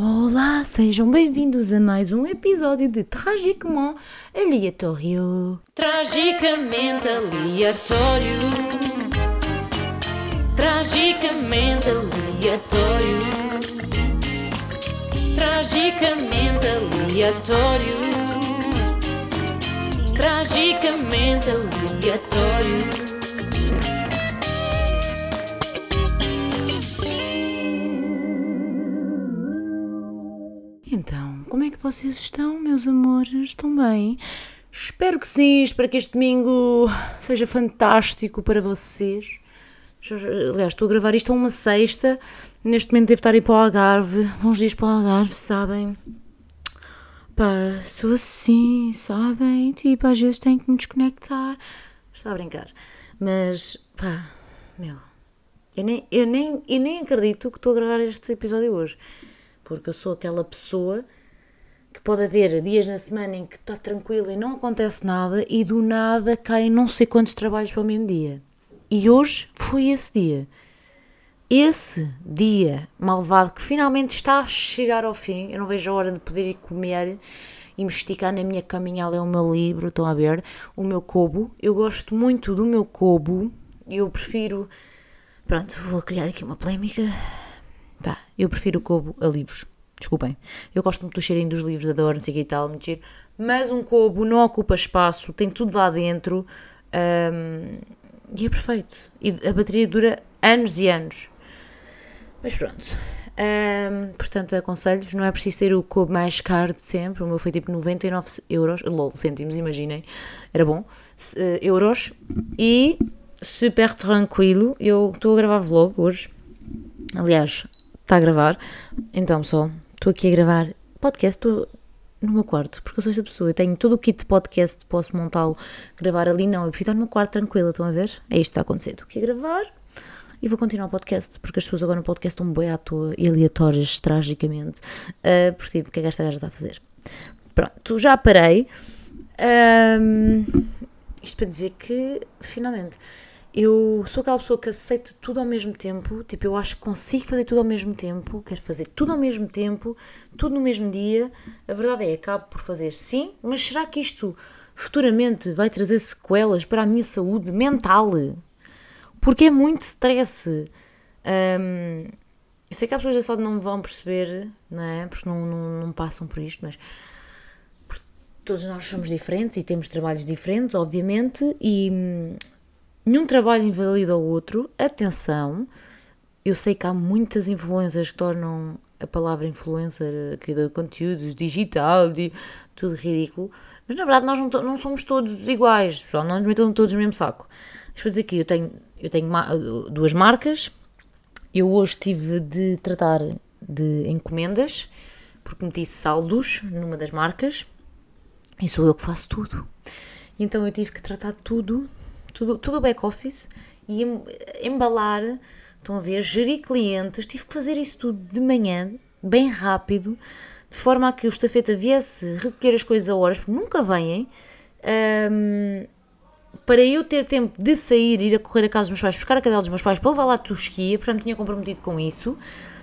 Olá, sejam bem-vindos a mais um episódio de Tragicamente Aleatório. Tragicamente aleatório. Tragicamente aleatório. Tragicamente aleatório. Tragicamente aleatório. Então, como é que vocês estão, meus amores? Estão bem? Espero que sim, espero que este domingo seja fantástico para vocês. Aliás, estou a gravar isto a uma sexta. Neste momento devo estar a ir para o Algarve. Uns dias para o Algarve, sabem? Pá, sou assim, sabem? Tipo, às vezes tenho que me desconectar. Está a brincar. Mas, pá, meu, eu nem, eu, nem, eu nem acredito que estou a gravar este episódio hoje. Porque eu sou aquela pessoa que pode haver dias na semana em que está tranquila e não acontece nada e do nada caem não sei quantos trabalhos para o mesmo dia. E hoje foi esse dia. Esse dia malvado que finalmente está a chegar ao fim. Eu não vejo a hora de poder ir comer e me esticar na minha caminha a ler o meu livro. Estão a ver? O meu cobo. Eu gosto muito do meu cobo. Eu prefiro. Pronto, vou criar aqui uma polémica. Pá, eu prefiro o cobo a livros. Desculpem. Eu gosto muito do cheirinho dos livros, adoro, não sei o que e tal, muito giro. Mas um cobo não ocupa espaço, tem tudo lá dentro hum, e é perfeito. E a bateria dura anos e anos. Mas pronto. Hum, portanto, aconselho-vos, não é preciso ter o cobo mais caro de sempre. O meu foi tipo 99 euros, lol, cêntimos, imaginem. Era bom. Eh, euros. E super tranquilo. Eu estou a gravar vlog hoje. Aliás, está a gravar. Então, pessoal, estou aqui a gravar podcast. Estou no meu quarto, porque eu sou esta pessoa. Eu tenho todo o kit de podcast, posso montá-lo, gravar ali. Não, eu prefiro estar no meu quarto tranquila. Estão a ver? É isto que está a acontecer. Estou aqui a gravar e vou continuar o podcast, porque as pessoas agora no podcast estão bem à toa e aleatórias, tragicamente. Uh, por tipo, o que é que esta gaja está a fazer? Pronto, já parei. Ahm, isto para dizer que, finalmente, eu sou aquela pessoa que aceita tudo ao mesmo tempo. Tipo, eu acho que consigo fazer tudo ao mesmo tempo, quero fazer tudo ao mesmo tempo, tudo no mesmo dia. A verdade é, acabo por fazer sim, mas será que isto futuramente vai trazer sequelas para a minha saúde mental? Porque é muito stress. Ahm, eu sei que há pessoas desse lado não vão perceber, não é? Porque não, não, não passam por isto, mas todos nós somos diferentes e temos trabalhos diferentes, obviamente, e nenhum trabalho invalida o outro. Atenção, eu sei que há muitas influências que tornam a palavra influencer, a criador de conteúdos, digital, de, tudo ridículo, mas na verdade nós não, não somos todos iguais, não nos metam todos no mesmo saco. Mas para dizer aqui, eu tenho, eu tenho ma- duas marcas, eu hoje tive de tratar de encomendas, porque meti saldos numa das marcas, e sou eu que faço tudo. Então eu tive que tratar tudo, tudo, tudo back-office e em- embalar, estão a ver, gerir clientes, tive que fazer isso tudo de manhã, bem rápido, de forma a que o estafeta viesse recolher as coisas a horas, porque nunca vêm, ahm, para eu ter tempo de sair, ir a correr a casa dos meus pais, buscar a cadela dos meus pais para levar lá a tosquia, portanto tinha comprometido com isso,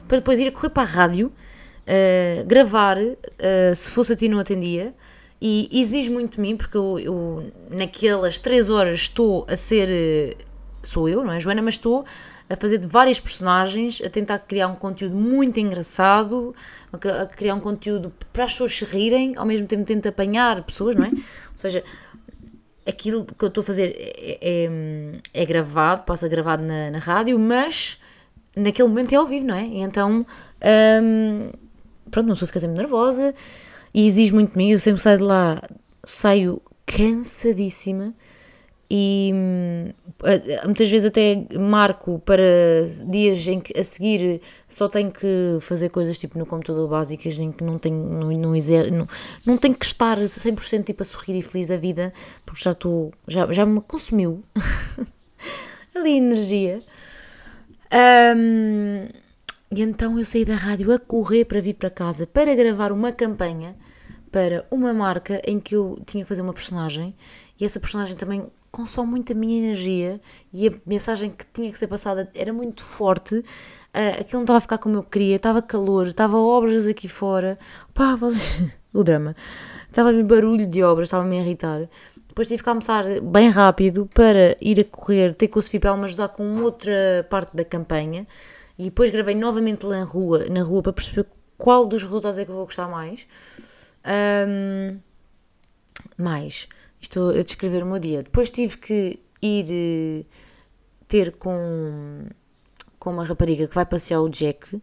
para depois ir a correr para a rádio, uh, gravar, uh, se fosse a ti não atendia, e exige muito de mim, porque eu, eu naquelas três horas estou a ser, uh, sou eu, não é Joana, mas estou a fazer de várias personagens, a tentar criar um conteúdo muito engraçado, a, criar um conteúdo para as pessoas se rirem, ao mesmo tempo tento apanhar pessoas, não é? Ou seja, aquilo que eu estou a fazer é, é, é gravado, passa gravado na, na rádio, mas naquele momento é ao vivo, não é? E então, hum, pronto, uma pessoa fica sempre nervosa e exige muito de mim. Eu sempre saio de lá, saio cansadíssima e hum, muitas vezes até marco para dias em que a seguir só tenho que fazer coisas tipo no computador básicas em que não tenho, não, não, exer- não, não tenho que estar 100% tipo a sorrir e feliz da vida porque já estou, já, já me consumiu ali a energia. Hum, e então eu saí da rádio a correr para vir para casa para gravar uma campanha para uma marca em que eu tinha que fazer uma personagem e essa personagem também consome muito a minha energia e a mensagem que tinha que ser passada era muito forte. ah, aquilo não estava a ficar como eu queria, estava calor, estava obras aqui fora. Pá, você... o drama. Estava barulho de obras, estava-me a irritar. Depois tive que almoçar bem rápido para ir a correr, ter com o Sofia para me ajudar com outra parte da campanha. E depois gravei novamente lá na rua, na rua para perceber qual dos resultados é que eu vou gostar mais. Ahm, mais, estou a descrever o meu dia. Depois tive que ir eh, ter com, com uma rapariga que vai passear o Jack,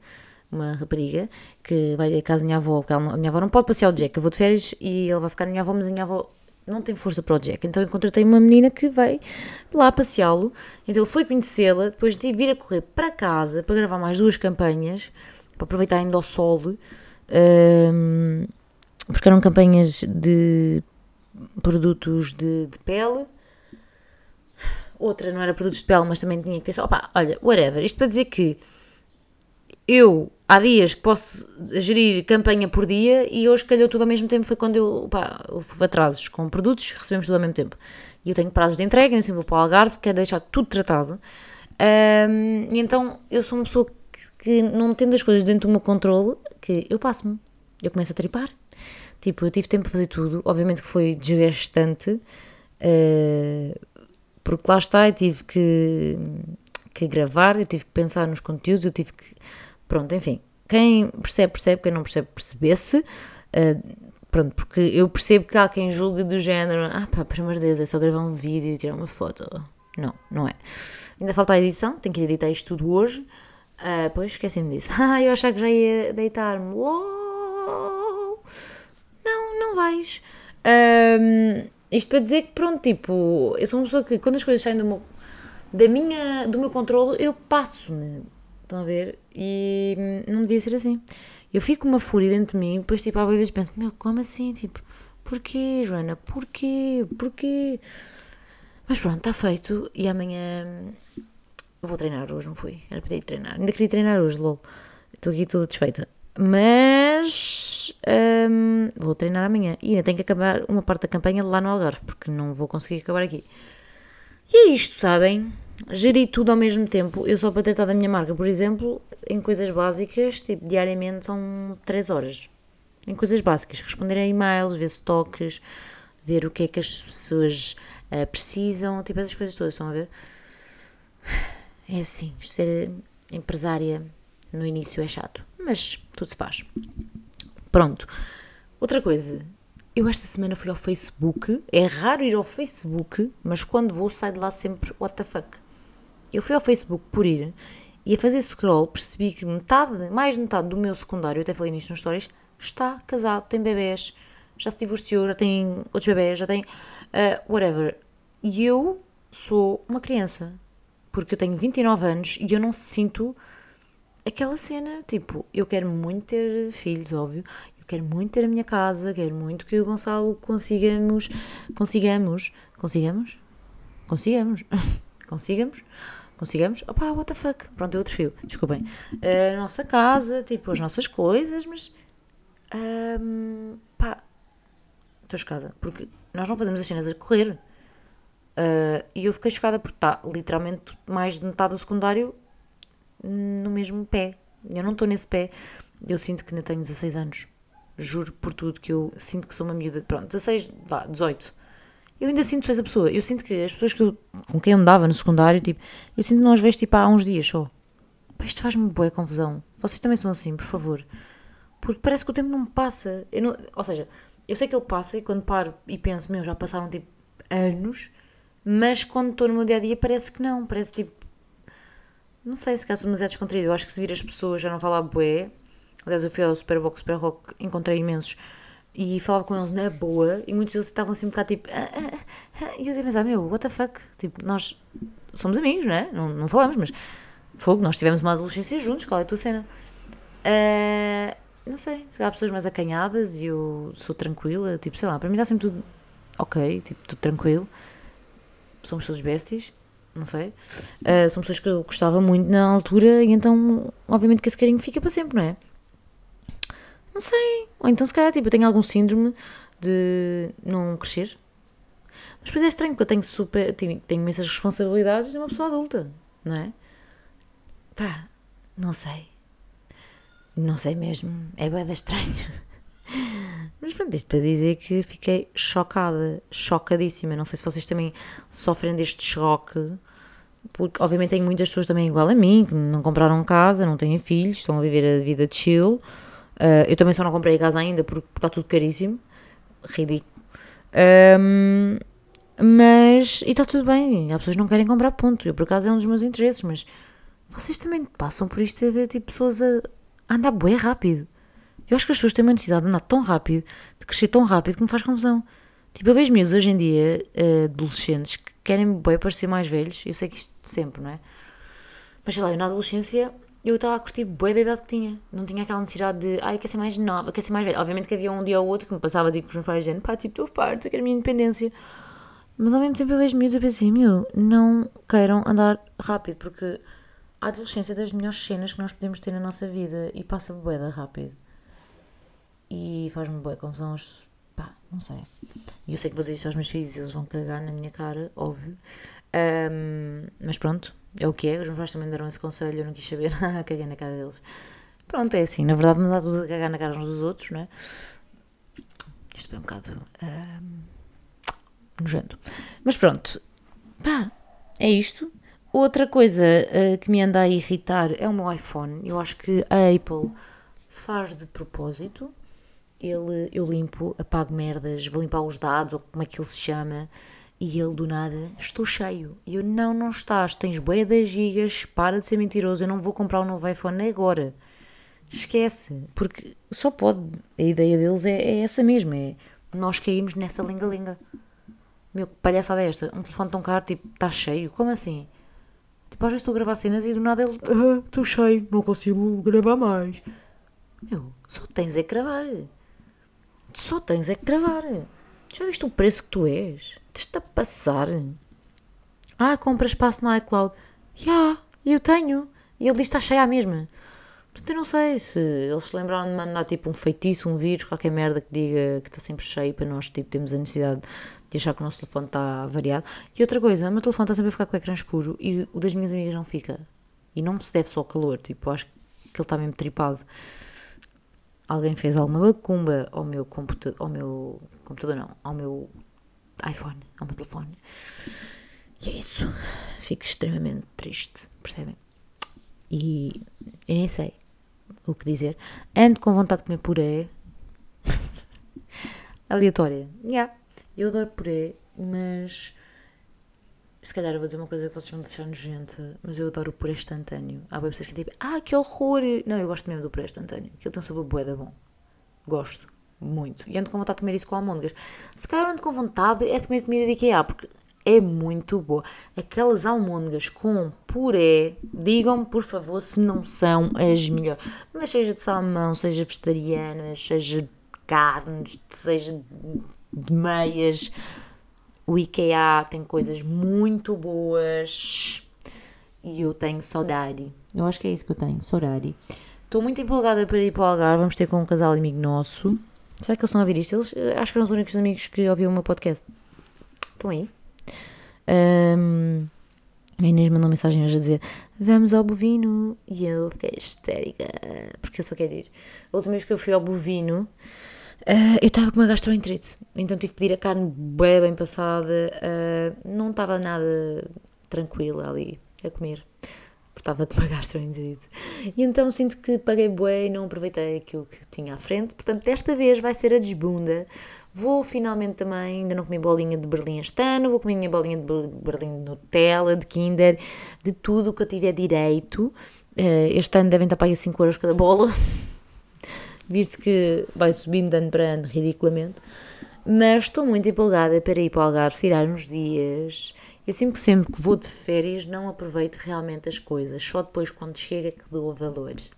uma rapariga que vai à casa da minha avó, porque a minha avó não pode passear o Jack. Eu vou de férias e ele vai ficar na minha avó, mas a minha avó não tem força para o Jack. Então eu contratei uma menina que vai lá passeá-lo. Então eu fui conhecê-la, depois de vir a correr para casa para gravar mais duas campanhas, para aproveitar ainda o sol. ahm, porque eram campanhas de produtos de, de pele. Outra não era produtos de pele, mas também tinha que ter. Opa, olha, whatever. Isto para dizer que eu há dias que posso gerir campanha por dia e hoje calhou tudo ao mesmo tempo. Foi quando eu, pá, houve atrasos com produtos, recebemos tudo ao mesmo tempo. E eu tenho prazos de entrega, eu sempre vou para o Algarve, quero deixar tudo tratado. E então eu sou uma pessoa que, que não tendo as coisas dentro do meu controle, que eu passo-me, eu começo a tripar. Tipo, eu tive tempo para fazer tudo, obviamente que foi desgastante, eh, porque lá está, eu tive que, que gravar, eu tive que pensar nos conteúdos, eu tive que. Pronto, enfim. Quem percebe, percebe, quem não percebe, percebesse. Eh, pronto, porque eu percebo que há quem julgue do género, ah pá, pelo amor de Deus, é só gravar um vídeo e tirar uma foto. Não, não é. Ainda falta a edição, tenho que editar isto tudo hoje. Ah, pois esqueci-me disso. Ah, eu achava que já ia deitar-me. Não, não vais. Ahm, isto para dizer que, pronto, tipo, eu sou uma pessoa que quando as coisas saem do meu, da minha, do meu controle, eu passo-me. Estão a ver? E não devia ser assim. Eu fico uma fúria dentro de mim, depois, tipo, às vezes penso, meu, como assim? Tipo, porquê, Joana? Porquê? Porquê? Mas pronto, está feito e amanhã vou treinar hoje, não fui? Era para ir treinar. Ainda queria treinar hoje, lol. Estou aqui toda desfeita. Mas hum, vou treinar amanhã. E ainda tenho que acabar uma parte da campanha lá no Algarve, porque não vou conseguir acabar aqui. E é isto, sabem? Gerir tudo ao mesmo tempo. Eu só para tratar da minha marca, por exemplo, em coisas básicas, tipo, diariamente são 3 horas. Em coisas básicas. Responder a e-mails, ver stocks, ver o que é que as pessoas ah, precisam, tipo, essas coisas todas, estão a ver? É assim, ser empresária no início é chato, mas tudo se faz. Pronto. Outra coisa, eu esta semana fui ao Facebook, é raro ir ao Facebook, mas quando vou saio de lá sempre what the fuck. Eu fui ao Facebook por ir e a fazer scroll percebi que metade, mais de metade do meu secundário, eu até falei nisto nos stories, está casado, tem bebés, já se divorciou, já tem outros bebés, já tem ah, whatever. E eu sou uma criança, porque eu tenho 29 anos e eu não sinto aquela cena, tipo, eu quero muito ter filhos, óbvio, eu quero muito ter a minha casa, quero muito que o Gonçalo consigamos, consigamos, consigamos, consigamos, consigamos, consigamos, opá, what the fuck, pronto, é outro fio, desculpem, a nossa casa, tipo, as nossas coisas, mas, ahm, pá, estou chocada, porque nós não fazemos as cenas a correr, ah, e eu fiquei chocada porque está literalmente mais de metade do secundário no mesmo pé. Eu não estou nesse pé. Eu sinto que ainda tenho 16 anos. Juro por tudo que eu sinto que sou uma miúda. Pronto, 16, vá, 18. Eu ainda sinto que sou essa pessoa. Eu sinto que as pessoas que eu- com quem eu andava no secundário, tipo, eu sinto que não as vejo tipo há uns dias só. Pá, isto faz-me boa confusão. Vocês também são assim, por favor. Porque parece que o tempo não me passa. Não- ou seja, eu sei que ele passa e quando paro e penso, meu, já passaram tipo anos, mas quando estou no meu dia a dia parece que não. Parece tipo. Não sei se calhar sou demasiado descontraído. Eu acho que se vir as pessoas já não falar bué. Aliás, eu fui ao Superbox Super Rock, encontrei imensos e falava com eles na boa e muitos deles estavam assim um bocado tipo. "Ah, ah, ah", E eu ia pensar, meu, what the fuck? Tipo, nós somos amigos, não é? Não, não falamos, mas fogo, nós tivemos uma adolescência juntos, qual é a tua cena? Ah, não sei, se há pessoas mais acanhadas e eu sou tranquila, tipo, sei lá, para mim está sempre tudo ok, tipo, tudo tranquilo. Somos todos besties, não sei. Ah, são pessoas que eu gostava muito na altura e então, obviamente, que esse carinho fica para sempre, não é? Não sei. Ou então, se calhar, tipo, eu tenho algum síndrome de não crescer. Mas depois é estranho, porque eu tenho super. Tenho, tenho imensas responsabilidades de uma pessoa adulta, não é? Pá, não sei. Não sei mesmo. É bem estranho. Mas pronto, isto para dizer que fiquei chocada, chocadíssima. Não sei se vocês também sofrem deste choque, porque obviamente tem muitas pessoas também igual a mim, que não compraram casa, não têm filhos, estão a viver a vida chill. Uh, eu também só não comprei casa ainda porque está tudo caríssimo. Ridículo. Um, mas, e está tudo bem, há pessoas que não querem comprar ponto. Eu por acaso é um dos meus interesses, mas vocês também passam por isto a ver tipo, pessoas a, a andar bué rápido. Eu acho que as pessoas têm uma necessidade de andar tão rápido, de crescer tão rápido, que me faz confusão. Tipo, eu vejo miúdos hoje em dia, uh, adolescentes, que querem bem parecer mais velhos. Eu sei que isto sempre, não é? Mas sei lá, eu na adolescência eu estava a curtir bem da idade que tinha. Não tinha aquela necessidade de, ai, quer ser mais nova, quer ser mais velha. Obviamente que havia um dia ou outro que me passava tipo, com os meus pais dizendo, pá, tipo, estou farto, eu quero a minha independência. Mas ao mesmo tempo eu vejo miúdos e pensei, meu, não queiram andar rápido, porque a adolescência é das melhores cenas que nós podemos ter na nossa vida e passa da rápido e faz-me boa confusão pá, não sei. E eu sei que vou dizer isso aos meus filhos eles vão cagar na minha cara, óbvio. Um, mas pronto, é o que é. Os meus pais também deram esse conselho, eu não quis saber, caguei na cara deles. Pronto, é assim, na verdade, mas há tudo a cagar na cara uns dos outros, não é? Isto foi um bocado. Um, nojento. Mas pronto, pá, é isto. Outra coisa uh, que me anda a irritar é o meu iPhone. Eu acho que a Apple faz de propósito ele, eu limpo, apago merdas, vou limpar os dados, ou como é que ele se chama, e ele do nada, estou cheio. E eu, não, não estás, tens bué das gigas, para de ser mentiroso, eu não vou comprar um novo iPhone agora. Esquece, porque só pode, a ideia deles é, é essa mesma, é nós caímos nessa lenga-lenga. Meu, que palhaçada é esta? Um telefone tão caro, tipo, está cheio? Como assim? Tipo, às vezes estou a gravar cenas e do nada ele, ah, estou cheio, não consigo gravar mais. Meu, só tens é que gravar só tens é que travar. Já viste o preço que tu és? Estás-te a passar. Ah, compra espaço no iCloud. Já, yeah, eu tenho. E que está cheia a mesma. Portanto, eu não sei se eles se lembraram de mandar tipo um feitiço, um vírus, qualquer merda que diga que está sempre cheio para nós tipo, temos a necessidade de achar que o nosso telefone está variado. E outra coisa, o meu telefone está sempre a ficar com o ecrã escuro e o das minhas amigas não fica. E não se deve só ao calor, tipo, acho que ele está mesmo tripado alguém fez alguma macumba ao meu computador, ao meu computador não, ao meu iPhone, ao meu telefone. E é isso. Fico extremamente triste, percebem? E eu nem sei o que dizer. Ando com vontade de comer puré. Aleatória. Yeah. Eu adoro puré, mas se calhar eu vou dizer uma coisa que vocês vão deixar nojenta, mas eu adoro o puré instantâneo. Há pessoas que tipo, ah, que horror! Não, eu gosto mesmo do puré instantâneo. Aquilo tem um sabor bué da bom. Gosto. Muito. E ando com vontade de comer isso com almôndegas. Se calhar ando com vontade é de comer comida de IKEA, porque é muito boa. Aquelas almôndegas com puré, digam-me por favor se não são as melhores. Mas seja de salmão, seja vegetarianas, seja de carnes, seja de meias o IKEA tem coisas muito boas e eu tenho saudade. Eu acho que é isso que eu tenho, saudade. Estou muito empolgada para ir para o Algarve. Vamos ter com um casal amigo nosso. Será que eles estão a ouvir isto? Eles, eh, acho que eram os únicos amigos que ouviam o meu podcast. Estão aí? Um, a Inês mandou mensagem hoje a dizer Vamos ao bovino. E eu fiquei histérica. Porque eu só quero ir. A última vez que eu fui ao bovino Uh, eu estava com uma gastroenterite, então tive que pedir a carne bem, bem passada, uh, não estava nada tranquila ali a comer, porque estava com uma gastroenterite. E então sinto que paguei bem e não aproveitei aquilo que tinha à frente, portanto desta vez vai ser a desbunda. Vou finalmente também, ainda não comi bolinha de Berlim este ano, vou comer minha bolinha de Berlim de Nutella, de Kinder, de tudo o que eu tiver direito. Uh, este ano devem estar para aí 5 euros cada bola. visto que vai subindo de ano para ano ridiculamente. Mas estou muito empolgada para ir para o Algarve, tirar uns dias. Eu sinto que sempre que vou de férias não aproveito realmente as coisas, só depois quando chega que dou valores.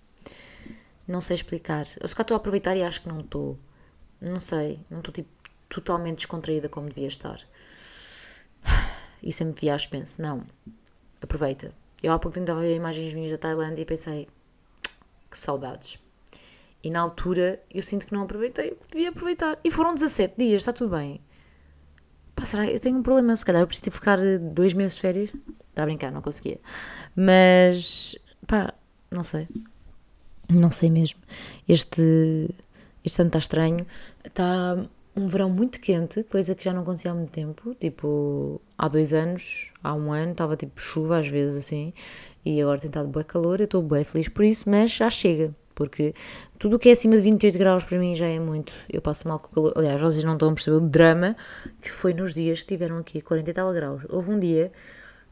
Não sei explicar. Eu se cá estou a aproveitar e acho que não estou. Não sei, não estou tipo, totalmente descontraída como devia estar. E sempre viajo penso, não, aproveita. Eu há pouco tempo estava a ver imagens minhas da Tailândia e pensei, que saudades. E na altura eu sinto que não aproveitei, devia aproveitar. E foram 17 dias, está tudo bem. Pá, será? Eu tenho um problema, se calhar eu preciso ficar dois meses de férias. Está a brincar, não conseguia. Mas, pá, Não sei. Não sei mesmo. Este, este ano está estranho. Está um verão muito quente, coisa que já não acontecia há muito tempo. Tipo, há dois anos, há um ano, estava tipo chuva às vezes assim. E agora tem estado bem calor. Eu estou bem feliz por isso, mas já chega. Porque tudo o que é acima de 28 graus para mim já é muito. Eu passo mal com o calor. Aliás, vocês não estão a perceber o drama que foi nos dias que tiveram aqui 40 e tal graus. Houve um dia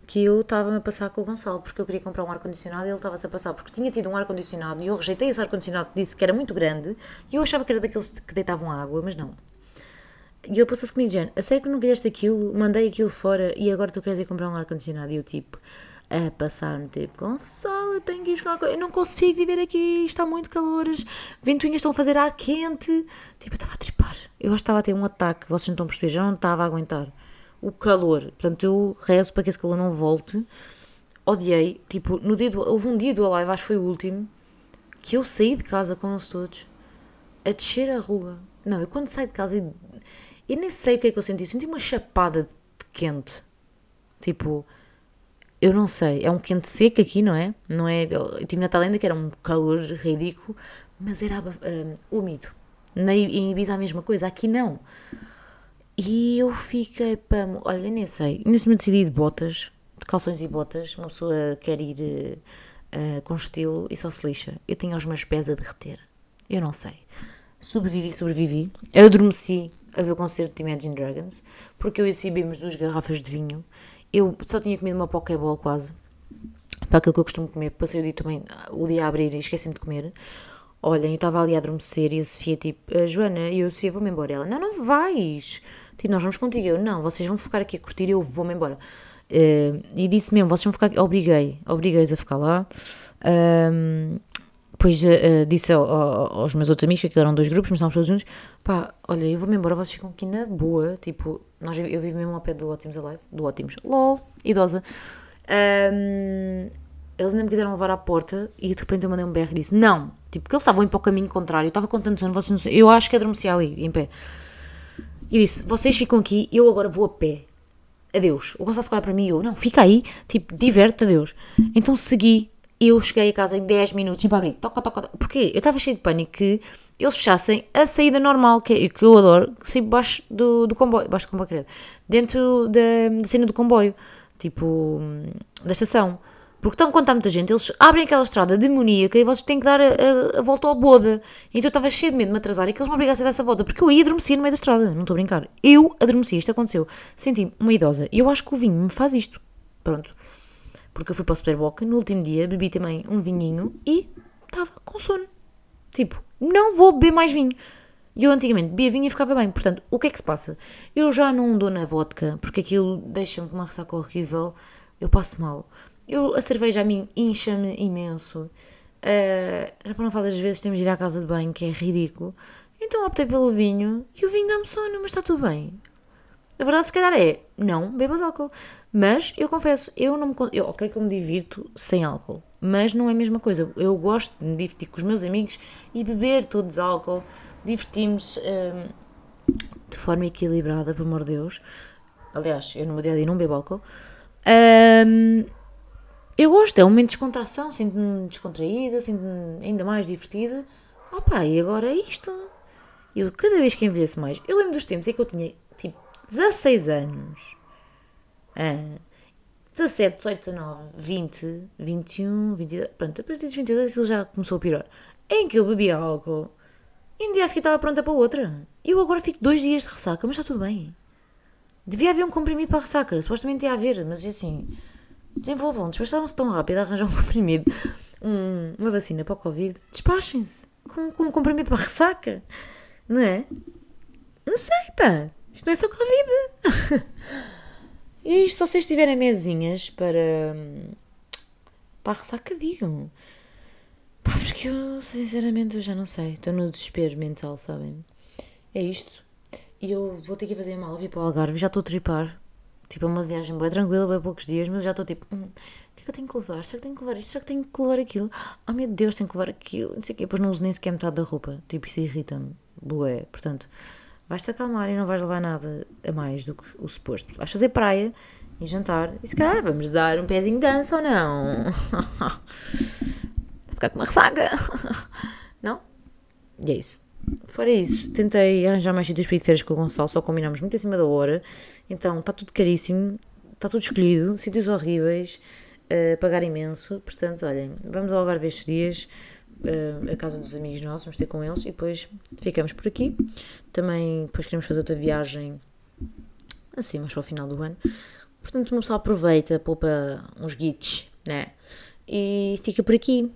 que eu estava a passar com o Gonçalo porque eu queria comprar um ar-condicionado e ele estava-se a passar porque tinha tido um ar-condicionado e eu rejeitei esse ar-condicionado, disse que era muito grande e eu achava que era daqueles que deitavam água, mas não. E ele passou-se comigo, Jane, a sério que não quiseste aquilo? Mandei aquilo fora e agora tu queres ir comprar um ar-condicionado? E eu tipo, a passar-me tipo, Gonçalo, eu tenho que ir coisa, eu não consigo viver aqui, está muito calor, as ventoinhas estão a fazer ar quente. Tipo, eu estava a tripar. Eu acho que estava a ter um ataque, vocês não estão a perceber, já não estava a aguentar o calor. Portanto, eu rezo para que esse calor não volte. Odiei, tipo, no dia do, houve um dia do Alive, acho que foi o último, que eu saí de casa com eles todos a descer a rua. Não, eu quando saio de casa, eu, eu nem sei o que é que eu senti. Senti uma chapada de quente. Tipo, eu não sei. É um quente seco aqui, não é? Não é? Eu tive na Talenda que era um calor ridículo, mas era um, úmido. Na, em Ibiza a mesma coisa. Aqui não. E eu fiquei para. Olha, nem sei. Nesse momento decidi de botas, de calções e botas. Uma pessoa quer ir uh, com estilo e só se lixa. Eu tinha os meus pés a derreter. Eu não sei. Sobrevivi, sobrevivi. Eu adormeci a ver o concerto de Imagine Dragons, porque eu e a bebemos duas garrafas de vinho. Eu só tinha comido uma Pokéball quase, para aquilo que eu costumo comer. Passei o dia também, o dia a abrir e esqueci-me de comer. Olhem, eu estava ali a adormecer e a Sofia tipo, a Joana, e eu, Sofia, vou-me embora. Ela, não, não vais. Tipo, nós vamos contigo. Eu, não, vocês vão ficar aqui a curtir e eu vou-me embora. Uh, e disse mesmo, vocês vão ficar aqui. Obriguei, obriguei-os a ficar lá. Depois uh, disse ao, ao, aos meus outros amigos, que eram dois grupos, mas estávamos todos juntos, pá, olha, eu vou-me embora, vocês ficam aqui na boa, tipo, nós, eu vivo mesmo ao pé do Ótimos Alive, do Ótimos, lol, idosa. Um, eles nem me quiseram levar à porta e de repente eu mandei um berro e disse, não, tipo, porque eles estavam indo para o caminho contrário, eu estava com tanto sono, vocês não sei, eu acho que adormeci ali, em pé. E disse, vocês ficam aqui, eu agora vou a pé. Adeus. O Gonçalo ficou para mim e eu, não, fica aí, tipo, diverte, adeus. Então segui eu cheguei a casa em 10 minutos, para abrir, toca, toca, toca. Porquê? Eu estava cheio de pânico que eles fechassem a saída normal, que, é, que eu adoro, que sair baixo do, do comboio, baixo do comboio, querido, dentro da, da cena do comboio, tipo, da estação. Porque então, quando está muita gente, eles abrem aquela estrada demoníaca e vocês têm que dar a, a, a volta ao boda. Então eu estava cheio de medo de me atrasar e que eles me obrigassem a dar essa volta, porque eu ia adormecer no meio da estrada, não estou a brincar. Eu adormeci, isto aconteceu. Senti-me uma idosa e eu acho que o vinho me faz isto. Pronto porque eu fui para o Superboc, no último dia bebi também um vinhinho e estava com sono. Tipo, não vou beber mais vinho. E eu antigamente bebia vinho e ficava bem. Portanto, o que é que se passa? Eu já não dou na vodka, porque aquilo deixa-me com uma ressaca horrível, eu passo mal. Eu, a cerveja a mim incha-me imenso. Uh, já para não falar das vezes temos de ir à casa de banho, que é ridículo. Então optei pelo vinho e o vinho dá-me sono, mas está tudo bem. A verdade, se calhar, é não bebas álcool. Mas eu confesso, eu não me. Eu, ok, que eu me divirto sem álcool, mas não é a mesma coisa. Eu gosto de me divertir com os meus amigos e beber todos álcool, divertimos hum, de forma equilibrada, por amor de Deus. Aliás, eu no meu dia a dia não bebo álcool. Hum, eu gosto, é um momento de descontração, sinto-me descontraída, sinto-me ainda mais divertida. Opa, e agora é isto. Eu cada vez que envelheço mais, eu lembro dos tempos em que eu tinha tipo 16 anos ah, 17, 18, 19, 20, 21, 22. Pronto, a partir dos 22 aquilo já começou a pirar. Em que eu bebia álcool e um dia a seguir estava pronta para outra. Eu agora fico dois dias de ressaca, mas está tudo bem. Devia haver um comprimido para a ressaca, supostamente ia haver, mas assim, desenvolvam, despacharam-se tão rápido a arranjar um comprimido, um, uma vacina para o Covid, despachem-se com, com um comprimido para a ressaca, não é? Não sei, pá, isto não é só Covid. E se vocês tiverem mesinhas para. para ressaca, digam. Pá, porque eu, sinceramente, eu já não sei. Estou no desespero mental, sabem? É isto. E eu vou ter que fazer a mala, vir para o Algarve. Já estou a tripar. Tipo, é uma viagem boa, tranquila, bem poucos dias, mas já estou tipo. Hum, o que é que eu tenho que levar? Será que tenho que levar isto? Será que tenho que levar aquilo? Oh meu Deus, tenho que levar aquilo. Não sei o quê. Depois não uso nem sequer metade da roupa. Tipo, isso irrita-me. Boé. Portanto vais-te acalmar e não vais levar nada a mais do que o suposto. Vais fazer praia e jantar e se calhar vamos dar um pezinho de dança ou não? ficar com uma ressaca. Não? E é isso. Fora isso, tentei arranjar mais sítios para ir de férias com o Gonçalo, só combinámos muito em cima da hora. Então está tudo caríssimo, está tudo escolhido, sítios horríveis, uh, pagar imenso. Portanto, olhem, vamos ao Algarve estes dias, uh, a casa dos amigos nossos, vamos ter com eles e depois ficamos por aqui. Também depois queremos fazer outra viagem assim, mais para o final do ano. Portanto, uma pessoa aproveita, poupa uns guites, né? E fica por aqui.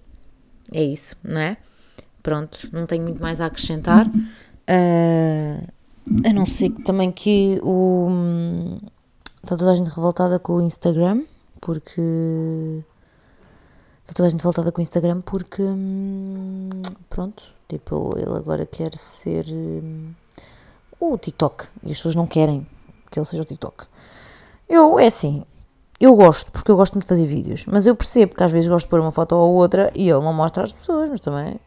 É isso, não é? Pronto, não tenho muito mais a acrescentar. Uh, a não ser que também que o. Está toda a gente revoltada com o Instagram, porque. Está toda a gente revoltada com o Instagram porque. Pronto, tipo, ele agora quer ser. O TikTok. E as pessoas não querem que ele seja o TikTok. Eu, é assim, eu gosto, porque eu gosto muito de fazer vídeos, mas eu percebo que às vezes gosto de pôr uma foto ou outra e ele não mostra às pessoas, mas também.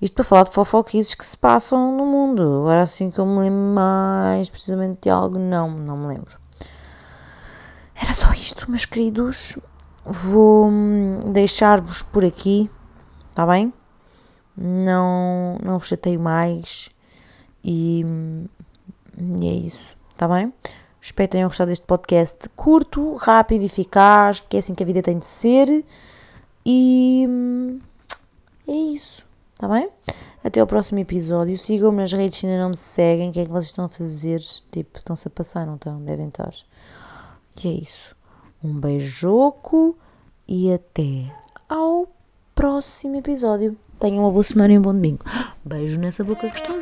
Isto para falar de fofoquices que se passam no mundo. Agora assim que eu me lembro mais precisamente de algo, não, não me lembro. Era só isto, meus queridos. Vou hum, deixar-vos por aqui, está bem? Não, não vos chateio mais e, hum, e é isso, está bem? Espero que tenham gostado deste podcast curto, rápido, eficaz, porque é assim que a vida tem de ser. E hum, é isso, tá bem? Até ao próximo episódio. Sigam-me nas redes se ainda não me seguem. O que é que vocês estão a fazer? Tipo, estão-se a passar, não estão? Devem estar. Que é isso. Um beijoco e até ao próximo episódio. Tenham uma boa semana e um bom domingo. Beijo nessa boca gostosa.